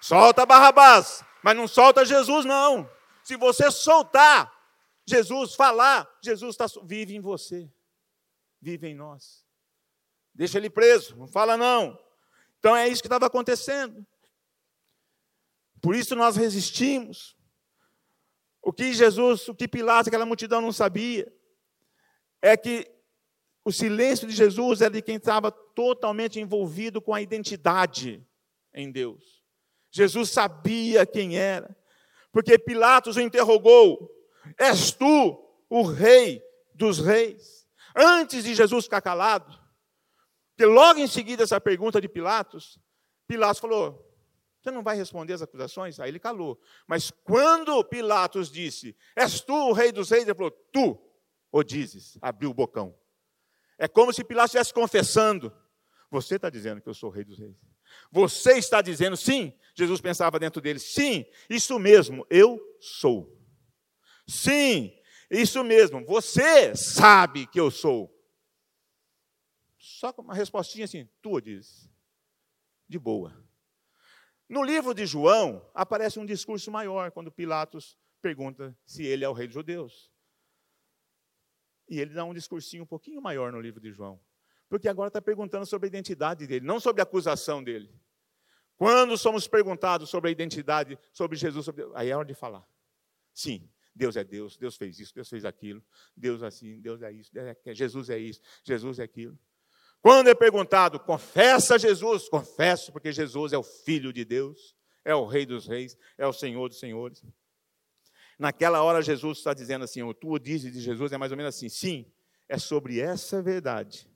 Solta Barrabás, mas não solta Jesus, não. Se você soltar Jesus, falar, Jesus tá, vive em você, vive em nós. Deixa ele preso, não fala não. Então é isso que estava acontecendo. Por isso nós resistimos. O que Jesus, o que Pilatos, aquela multidão não sabia, é que o silêncio de Jesus era de quem estava totalmente envolvido com a identidade em Deus. Jesus sabia quem era, porque Pilatos o interrogou: És tu o rei dos reis? Antes de Jesus ficar calado, logo em seguida essa pergunta de Pilatos, Pilatos falou: Você não vai responder as acusações? Aí ele calou. Mas quando Pilatos disse: És tu o rei dos reis? Ele falou: Tu o dizes. Abriu o bocão. É como se Pilatos estivesse confessando: Você está dizendo que eu sou o rei dos reis. Você está dizendo, sim, Jesus pensava dentro dele, sim, isso mesmo, eu sou. Sim, isso mesmo, você sabe que eu sou. Só com uma respostinha assim, tua diz, de boa. No livro de João, aparece um discurso maior, quando Pilatos pergunta se ele é o rei dos judeus. E ele dá um discursinho um pouquinho maior no livro de João. Porque agora está perguntando sobre a identidade dele, não sobre a acusação dele. Quando somos perguntados sobre a identidade, sobre Jesus, sobre... aí é hora de falar. Sim, Deus é Deus, Deus fez isso, Deus fez aquilo, Deus é assim, Deus é isso, é Jesus é isso, Jesus é aquilo. Quando é perguntado, confessa Jesus, confesso, porque Jesus é o Filho de Deus, é o Rei dos Reis, é o Senhor dos Senhores. Naquela hora, Jesus está dizendo assim: o tu dizes de Jesus é mais ou menos assim: sim, é sobre essa verdade.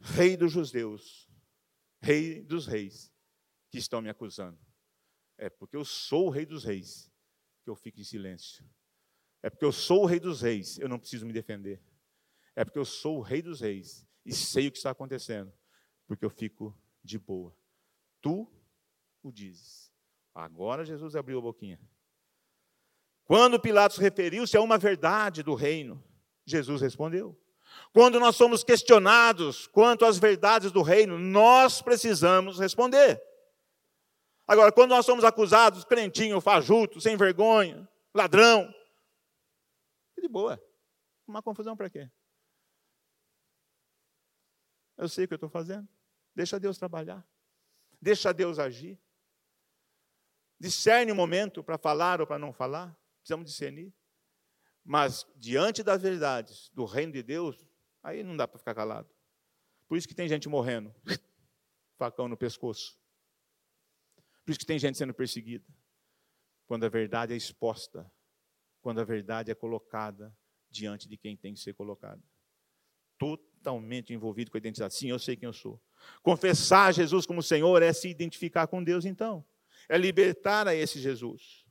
Rei dos judeus, Rei dos reis, que estão me acusando. É porque eu sou o Rei dos reis que eu fico em silêncio. É porque eu sou o Rei dos reis, eu não preciso me defender. É porque eu sou o Rei dos reis e sei o que está acontecendo, porque eu fico de boa. Tu o dizes. Agora Jesus abriu a boquinha. Quando Pilatos referiu-se a uma verdade do reino, Jesus respondeu. Quando nós somos questionados quanto às verdades do reino, nós precisamos responder. Agora, quando nós somos acusados, crentinho, fajuto, sem vergonha, ladrão, de boa. Uma confusão para quê? Eu sei o que eu estou fazendo. Deixa Deus trabalhar. Deixa Deus agir. Discerne o momento para falar ou para não falar precisamos discernir. Mas diante das verdades do reino de Deus, aí não dá para ficar calado. Por isso que tem gente morrendo, facão no pescoço. Por isso que tem gente sendo perseguida. Quando a verdade é exposta, quando a verdade é colocada diante de quem tem que ser colocada. Totalmente envolvido com a identidade. Sim, eu sei quem eu sou. Confessar Jesus como Senhor é se identificar com Deus, então. É libertar a esse Jesus.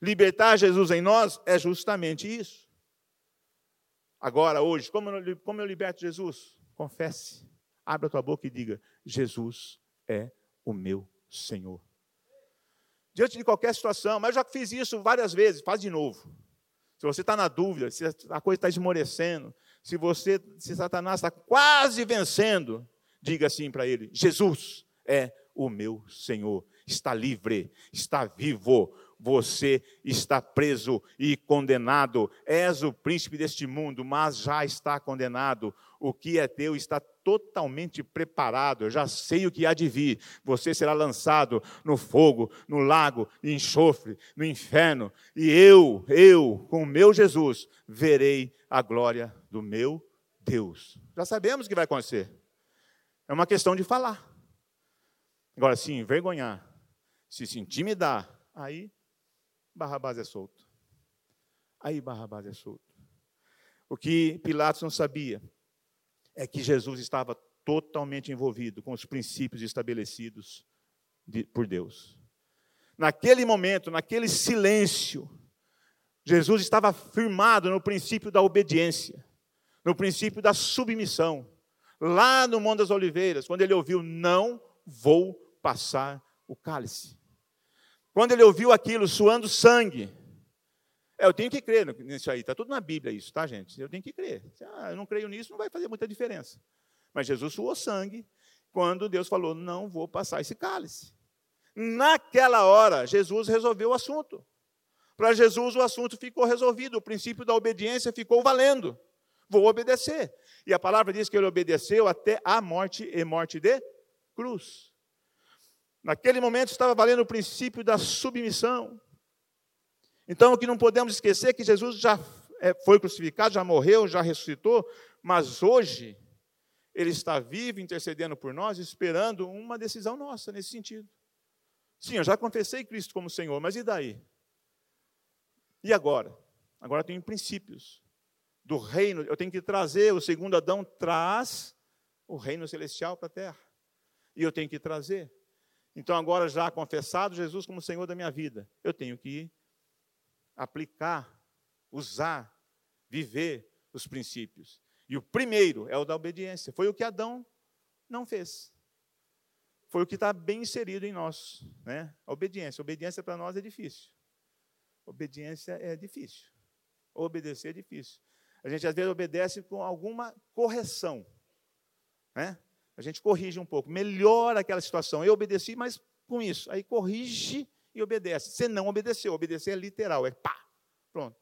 Libertar Jesus em nós é justamente isso. Agora, hoje, como eu, como eu liberto Jesus? Confesse, abra a tua boca e diga: Jesus é o meu Senhor. Diante de qualquer situação, mas eu já fiz isso várias vezes, faz de novo. Se você está na dúvida, se a coisa está esmorecendo, se você, se Satanás está quase vencendo, diga assim para ele: Jesus é o meu Senhor. Está livre, está vivo, você está preso e condenado. És o príncipe deste mundo, mas já está condenado. O que é teu está totalmente preparado. Eu já sei o que há de vir. Você será lançado no fogo, no lago, enxofre, no inferno. E eu, eu, com o meu Jesus, verei a glória do meu Deus. Já sabemos o que vai acontecer. É uma questão de falar. Agora, se envergonhar, se se intimidar, aí Barrabás é solto. Aí Barrabás é solto. O que Pilatos não sabia é que Jesus estava totalmente envolvido com os princípios estabelecidos por Deus. Naquele momento, naquele silêncio, Jesus estava firmado no princípio da obediência, no princípio da submissão. Lá no Monte das Oliveiras, quando ele ouviu: Não vou passar o cálice. Quando ele ouviu aquilo suando sangue, é, eu tenho que crer nisso aí, está tudo na Bíblia isso, tá, gente? Eu tenho que crer. Ah, eu não creio nisso, não vai fazer muita diferença. Mas Jesus suou sangue quando Deus falou: não vou passar esse cálice. Naquela hora, Jesus resolveu o assunto. Para Jesus, o assunto ficou resolvido, o princípio da obediência ficou valendo. Vou obedecer. E a palavra diz que ele obedeceu até a morte e morte de cruz. Naquele momento estava valendo o princípio da submissão. Então, o que não podemos esquecer é que Jesus já é, foi crucificado, já morreu, já ressuscitou, mas hoje ele está vivo, intercedendo por nós, esperando uma decisão nossa nesse sentido. Sim, eu já confessei Cristo como Senhor, mas e daí? E agora? Agora tenho princípios do reino, eu tenho que trazer, o segundo Adão traz o reino celestial para a terra. E eu tenho que trazer. Então, agora já confessado Jesus como Senhor da minha vida, eu tenho que aplicar, usar, viver os princípios. E o primeiro é o da obediência. Foi o que Adão não fez. Foi o que está bem inserido em nós. Né? A obediência. A obediência para nós é difícil. Obediência é difícil. Obedecer é difícil. A gente às vezes obedece com alguma correção. Né? A gente corrige um pouco, melhora aquela situação. Eu obedeci, mas com isso. Aí corrige e obedece. Você não obedeceu. Obedecer é literal, é pá, pronto.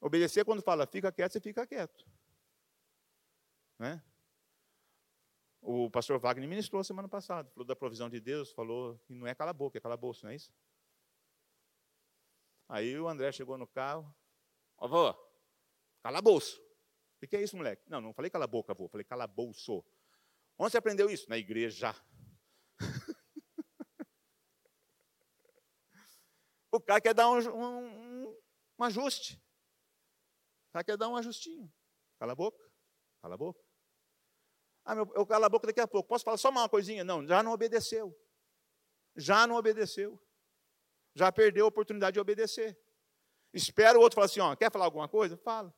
Obedecer quando fala fica quieto, você fica quieto. Né? O pastor Wagner ministrou semana passada, falou da provisão de Deus, falou que não é cala boca, é calabouço, não é isso? Aí o André chegou no carro, avô, calabouço. O que é isso, moleque? Não, não falei cala a boca, avô, falei calabouço. Onde você aprendeu isso? Na igreja. o cara quer dar um, um, um ajuste. O cara quer dar um ajustinho. Cala a boca, cala a boca. Ah, meu, eu calo a boca daqui a pouco. Posso falar só uma coisinha? Não, já não obedeceu. Já não obedeceu. Já perdeu a oportunidade de obedecer. Espera o outro falar assim: ó, quer falar alguma coisa? Fala.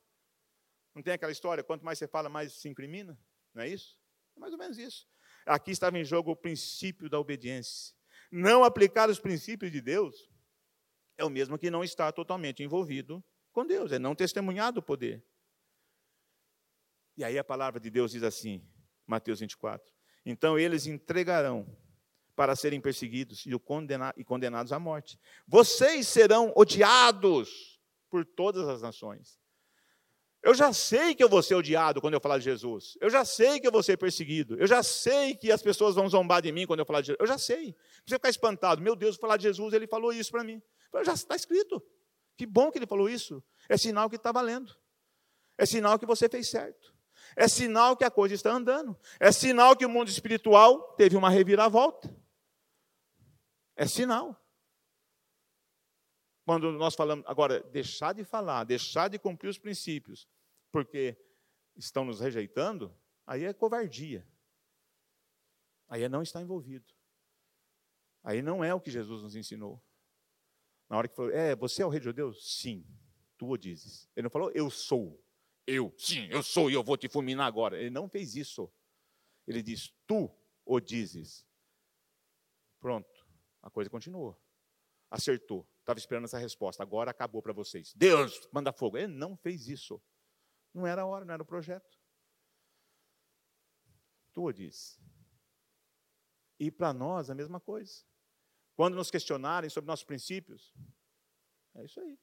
Não tem aquela história, quanto mais você fala, mais se incrimina? Não é isso? É mais ou menos isso. Aqui estava em jogo o princípio da obediência. Não aplicar os princípios de Deus é o mesmo que não estar totalmente envolvido com Deus, é não testemunhar do poder. E aí a palavra de Deus diz assim, Mateus 24: Então eles entregarão para serem perseguidos e condenados à morte. Vocês serão odiados por todas as nações eu já sei que eu vou ser odiado quando eu falar de Jesus. Eu já sei que eu vou ser perseguido. Eu já sei que as pessoas vão zombar de mim quando eu falar de Jesus. Eu já sei. Não precisa ficar espantado. Meu Deus, falar de Jesus, ele falou isso para mim. Já está escrito. Que bom que ele falou isso. É sinal que está valendo. É sinal que você fez certo. É sinal que a coisa está andando. É sinal que o mundo espiritual teve uma reviravolta. É sinal. Quando nós falamos, agora, deixar de falar, deixar de cumprir os princípios, porque estão nos rejeitando, aí é covardia. Aí é não estar envolvido. Aí não é o que Jesus nos ensinou. Na hora que falou, é, você é o rei de judeus? Sim, tu o dizes. Ele não falou, eu sou. Eu, sim, eu sou e eu vou te fulminar agora. Ele não fez isso. Ele diz, tu o dizes. Pronto, a coisa continuou. Acertou. Estava esperando essa resposta. Agora acabou para vocês. Deus, manda fogo. Ele não fez isso. Não era a hora, não era o projeto. Tu o diz. E para nós a mesma coisa. Quando nos questionarem sobre nossos princípios, é isso aí.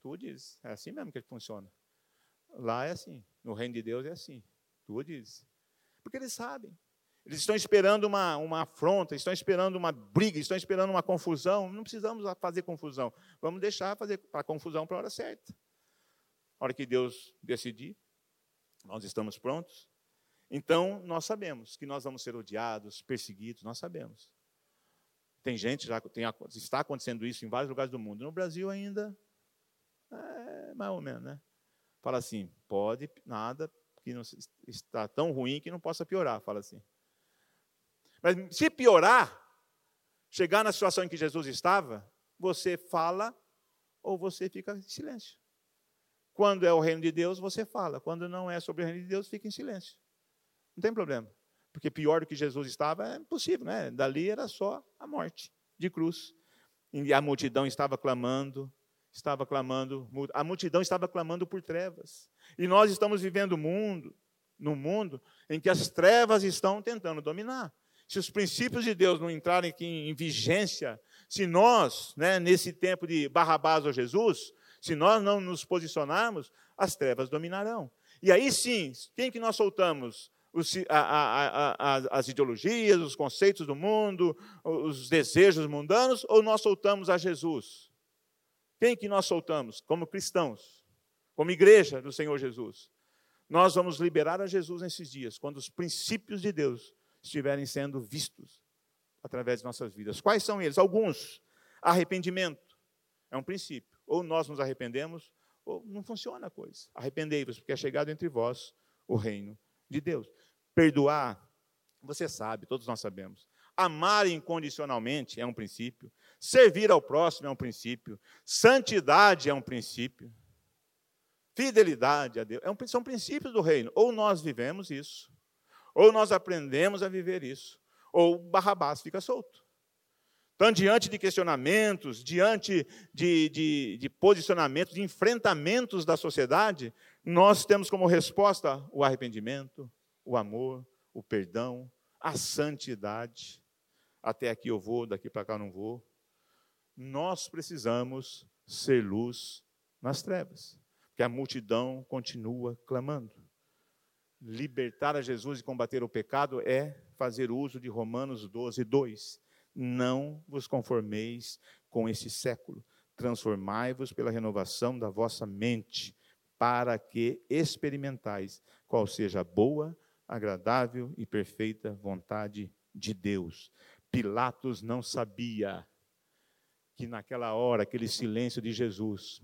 Tu diz. É assim mesmo que funciona. Lá é assim. No reino de Deus é assim. Tu diz. Porque eles sabem. Eles estão esperando uma, uma afronta, estão esperando uma briga, estão esperando uma confusão. Não precisamos fazer confusão. Vamos deixar fazer a confusão para a hora certa. A hora que Deus decidir, nós estamos prontos. Então, nós sabemos que nós vamos ser odiados, perseguidos, nós sabemos. Tem gente, já tem, está acontecendo isso em vários lugares do mundo. No Brasil ainda, é mais ou menos, né? Fala assim, pode, nada, que não, está tão ruim que não possa piorar, fala assim. Mas se piorar, chegar na situação em que Jesus estava, você fala ou você fica em silêncio. Quando é o reino de Deus, você fala. Quando não é sobre o reino de Deus, fica em silêncio. Não tem problema. Porque pior do que Jesus estava é impossível, né? Dali era só a morte de cruz. E a multidão estava clamando, estava clamando, a multidão estava clamando por trevas. E nós estamos vivendo mundo, no mundo em que as trevas estão tentando dominar. Se os princípios de Deus não entrarem aqui em vigência, se nós, né, nesse tempo de Barrabás ou Jesus, se nós não nos posicionarmos, as trevas dominarão. E aí sim, quem que nós soltamos? Os, a, a, a, as ideologias, os conceitos do mundo, os desejos mundanos, ou nós soltamos a Jesus? Quem que nós soltamos? Como cristãos, como igreja do Senhor Jesus. Nós vamos liberar a Jesus nesses dias, quando os princípios de Deus estiverem sendo vistos através de nossas vidas. Quais são eles? Alguns. Arrependimento é um princípio. Ou nós nos arrependemos, ou não funciona a coisa. Arrependei-vos, porque é chegado entre vós o reino de Deus. Perdoar, você sabe, todos nós sabemos. Amar incondicionalmente é um princípio. Servir ao próximo é um princípio. Santidade é um princípio. Fidelidade a Deus é um, são princípios do reino. Ou nós vivemos isso, ou nós aprendemos a viver isso, ou Barrabás fica solto. Então, diante de questionamentos, diante de, de, de posicionamentos, de enfrentamentos da sociedade, nós temos como resposta o arrependimento, o amor, o perdão, a santidade. Até aqui eu vou, daqui para cá não vou. Nós precisamos ser luz nas trevas, porque a multidão continua clamando. Libertar a Jesus e combater o pecado é fazer uso de Romanos 12, 2 não vos conformeis com esse século, transformai-vos pela renovação da vossa mente, para que experimentais qual seja a boa, agradável e perfeita vontade de Deus. Pilatos não sabia que naquela hora, aquele silêncio de Jesus,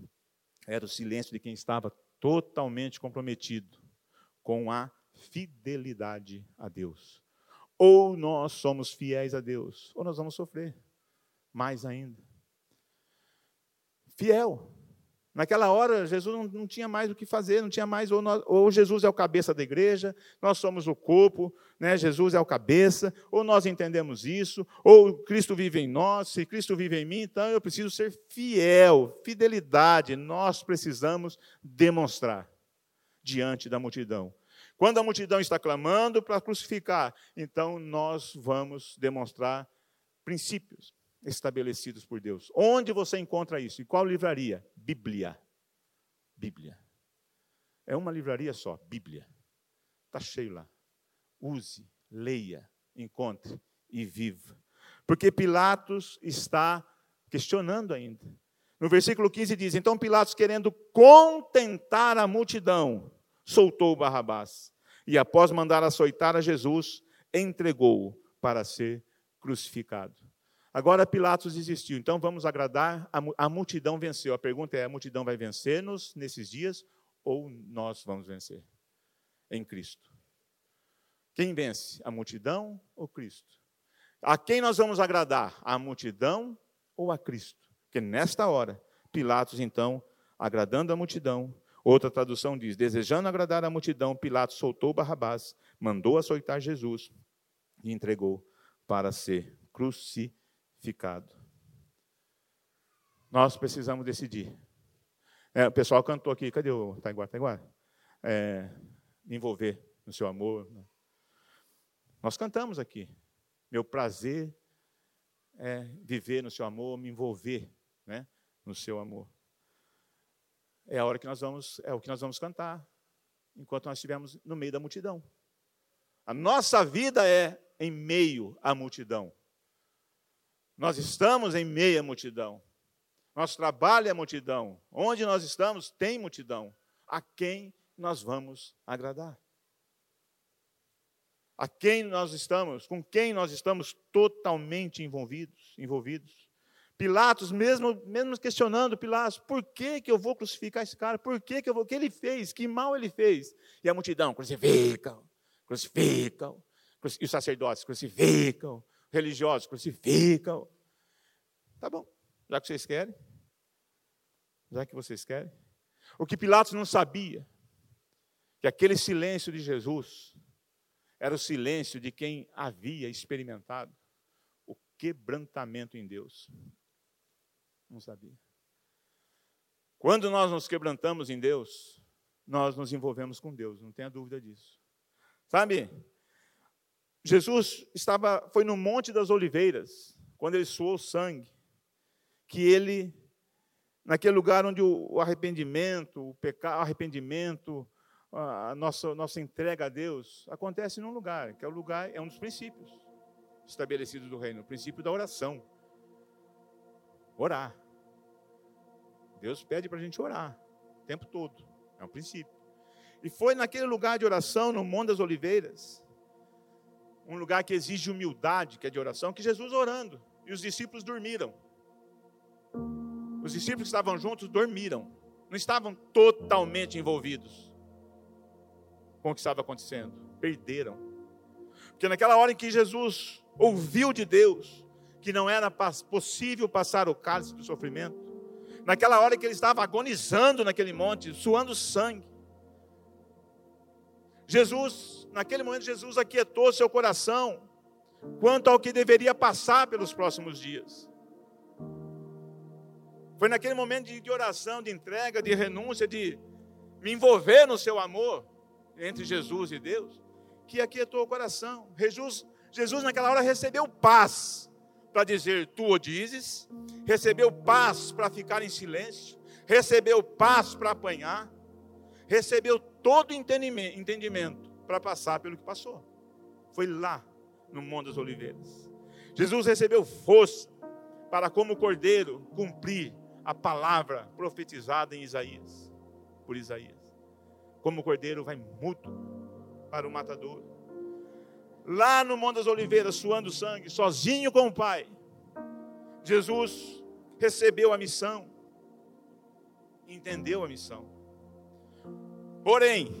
era o silêncio de quem estava totalmente comprometido com a fidelidade a Deus. Ou nós somos fiéis a Deus, ou nós vamos sofrer mais ainda. Fiel. Naquela hora, Jesus não, não tinha mais o que fazer, não tinha mais, ou, nós, ou, Jesus é o cabeça da igreja, nós somos o corpo, né? Jesus é o cabeça, ou nós entendemos isso, ou Cristo vive em nós, se Cristo vive em mim, então eu preciso ser fiel, fidelidade, nós precisamos demonstrar diante da multidão. Quando a multidão está clamando para crucificar, então nós vamos demonstrar princípios estabelecidos por Deus. Onde você encontra isso? Em qual livraria? Bíblia. Bíblia. É uma livraria só, Bíblia. Está cheio lá. Use, leia, encontre e viva. Porque Pilatos está questionando ainda. No versículo 15 diz: Então Pilatos, querendo contentar a multidão, soltou Barrabás. E após mandar açoitar a Jesus, entregou-o para ser crucificado. Agora Pilatos desistiu, então vamos agradar, a, multidão venceu. A pergunta é: a multidão vai vencer-nos nesses dias ou nós vamos vencer? Em Cristo. Quem vence? A multidão ou Cristo? A quem nós vamos agradar? A multidão ou a Cristo? Porque nesta hora, Pilatos, então, agradando a multidão, Outra tradução diz: desejando agradar a multidão, Pilatos soltou Barrabás, mandou açoitar Jesus e entregou para ser crucificado. Nós precisamos decidir. É, o pessoal cantou aqui, cadê o Taiguara? Taiguara? É, envolver no seu amor. Né? Nós cantamos aqui. Meu prazer é viver no seu amor, me envolver, né, no seu amor. É a hora que nós vamos, é o que nós vamos cantar, enquanto nós estivermos no meio da multidão. A nossa vida é em meio à multidão. Nós estamos em meio à multidão. Nosso trabalho é multidão. Onde nós estamos, tem multidão. A quem nós vamos agradar? A quem nós estamos, com quem nós estamos totalmente envolvidos, envolvidos. Pilatos, mesmo, mesmo questionando Pilatos, por que, que eu vou crucificar esse cara? Por que, que eu vou? O que ele fez? Que mal ele fez? E a multidão, crucificam, crucificam. E os sacerdotes, crucificam. Religiosos, crucificam. Tá bom. Já que vocês querem? Já que vocês querem? O que Pilatos não sabia, que aquele silêncio de Jesus era o silêncio de quem havia experimentado o quebrantamento em Deus. Não sabia. Quando nós nos quebrantamos em Deus, nós nos envolvemos com Deus, não tenha dúvida disso. Sabe? Jesus estava foi no Monte das Oliveiras, quando ele suou sangue que ele, naquele lugar onde o arrependimento, o pecado, arrependimento, a nossa, nossa entrega a Deus acontece num lugar, que é o lugar, é um dos princípios estabelecidos do reino, o princípio da oração. Orar. Deus pede para a gente orar o tempo todo, é um princípio. E foi naquele lugar de oração, no Monte das Oliveiras, um lugar que exige humildade, que é de oração, que Jesus orando, e os discípulos dormiram. Os discípulos que estavam juntos dormiram, não estavam totalmente envolvidos com o que estava acontecendo, perderam. Porque naquela hora em que Jesus ouviu de Deus que não era possível passar o cálice do sofrimento, naquela hora que ele estava agonizando naquele monte, suando sangue, Jesus, naquele momento, Jesus aquietou seu coração quanto ao que deveria passar pelos próximos dias. Foi naquele momento de, oração, de entrega, de renúncia, de me envolver no seu amor entre Jesus e Deus, que aquietou o coração. Jesus, Jesus naquela hora recebeu paz para dizer tu o dizes, recebeu paz para ficar em silêncio, recebeu paz para apanhar, recebeu todo entendimento, para passar pelo que passou. Foi lá no Monte das Oliveiras. Jesus recebeu força para, como cordeiro, cumprir a palavra profetizada em Isaías, por Isaías. Como cordeiro vai mudo para o matador. Lá no Monte das Oliveiras, suando sangue, sozinho com o Pai, Jesus recebeu a missão, entendeu a missão. Porém,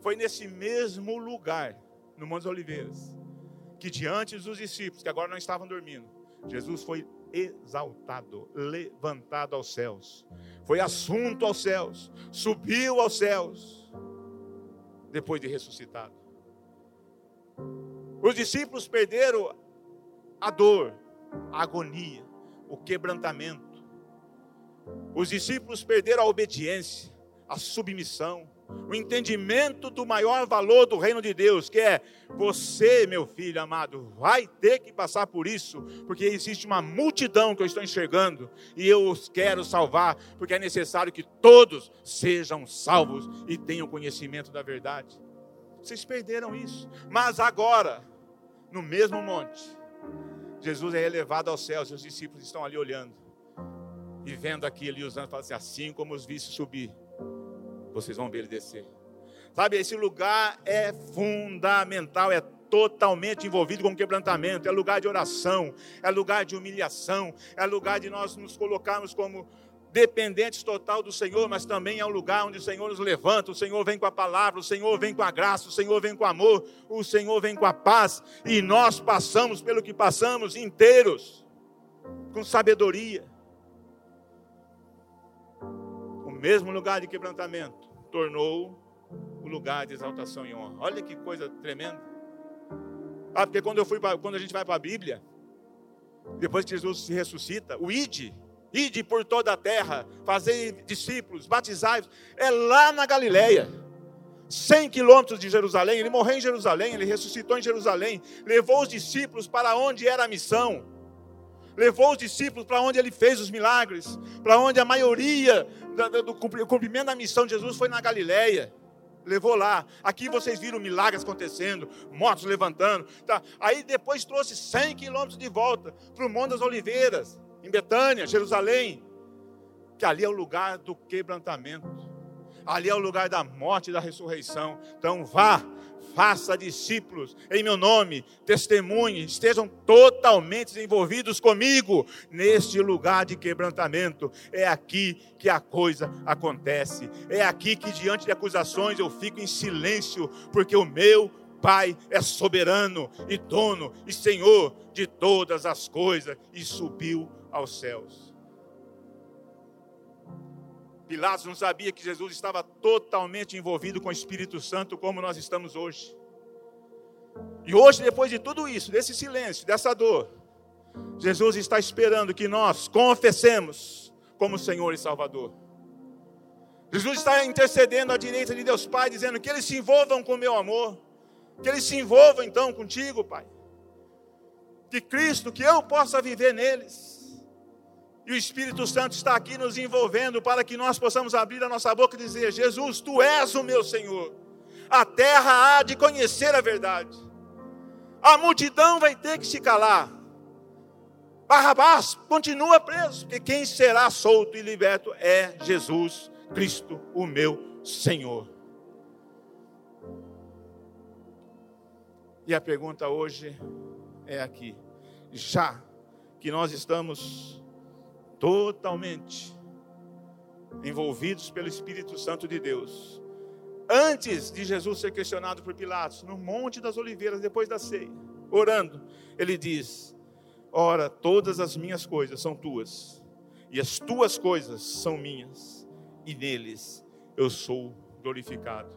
foi nesse mesmo lugar, no Monte das Oliveiras, que diante dos discípulos, que agora não estavam dormindo, Jesus foi exaltado, levantado aos céus. Foi assunto aos céus, subiu aos céus, depois de ressuscitado. Os discípulos perderam a dor, a agonia, o quebrantamento. Os discípulos perderam a obediência, a submissão, o entendimento do maior valor do reino de Deus, que é você, meu filho amado, vai ter que passar por isso, porque existe uma multidão que eu estou enxergando e eu os quero salvar, porque é necessário que todos sejam salvos e tenham conhecimento da verdade. Vocês perderam isso, mas agora, no mesmo monte, Jesus é elevado aos céus e os discípulos estão ali olhando e vendo aquilo usando, falando assim: assim como os visse subir vocês vão ver ele descer. Sabe, esse lugar é fundamental, é totalmente envolvido com quebrantamento, é lugar de oração, é lugar de humilhação, é lugar de nós nos colocarmos como dependentes total do Senhor, mas também é um lugar onde o Senhor nos levanta, o Senhor vem com a palavra, o Senhor vem com a graça, o Senhor vem com o amor, o Senhor vem com a paz, e nós passamos pelo que passamos inteiros, com sabedoria. mesmo lugar de quebrantamento, tornou o lugar de exaltação e honra. Olha que coisa tremenda. Ah, porque quando, eu fui pra, quando a gente vai para a Bíblia, depois que Jesus se ressuscita, o ide, ide por toda a terra, fazer discípulos, batizai é lá na Galileia. 100 quilômetros de Jerusalém, ele morreu em Jerusalém, ele ressuscitou em Jerusalém, levou os discípulos para onde era a missão, levou os discípulos para onde ele fez os milagres, para onde a maioria do cumprimento da missão de Jesus foi na Galileia. Levou lá. Aqui vocês viram milagres acontecendo, mortos levantando. Tá. Aí depois trouxe 100 quilômetros de volta para o Monte das Oliveiras, em Betânia, Jerusalém, que ali é o lugar do quebrantamento. Ali é o lugar da morte e da ressurreição. Então vá, faça discípulos em meu nome, testemunhe, estejam totalmente envolvidos comigo neste lugar de quebrantamento. É aqui que a coisa acontece. É aqui que diante de acusações eu fico em silêncio, porque o meu Pai é soberano e dono e Senhor de todas as coisas e subiu aos céus. Pilatos não sabia que Jesus estava totalmente envolvido com o Espírito Santo, como nós estamos hoje. E hoje, depois de tudo isso, desse silêncio, dessa dor, Jesus está esperando que nós confessemos como Senhor e Salvador. Jesus está intercedendo à direita de Deus Pai, dizendo que eles se envolvam com o meu amor, que eles se envolvam então contigo, Pai. Que Cristo, que eu possa viver neles e o Espírito Santo está aqui nos envolvendo para que nós possamos abrir a nossa boca e dizer: Jesus, tu és o meu Senhor. A terra há de conhecer a verdade. A multidão vai ter que se calar. Barrabás continua preso, porque quem será solto e liberto é Jesus Cristo, o meu Senhor. E a pergunta hoje é aqui: já que nós estamos totalmente envolvidos pelo Espírito Santo de Deus. Antes de Jesus ser questionado por Pilatos, no Monte das Oliveiras, depois da ceia, orando, ele diz: Ora, todas as minhas coisas são tuas, e as tuas coisas são minhas, e neles eu sou glorificado.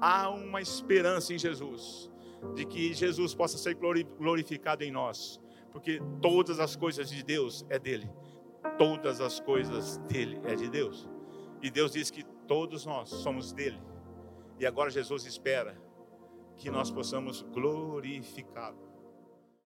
Há uma esperança em Jesus, de que Jesus possa ser glorificado em nós, porque todas as coisas de Deus é dele todas as coisas dele é de Deus. E Deus diz que todos nós somos dele. E agora Jesus espera que nós possamos glorificá-lo.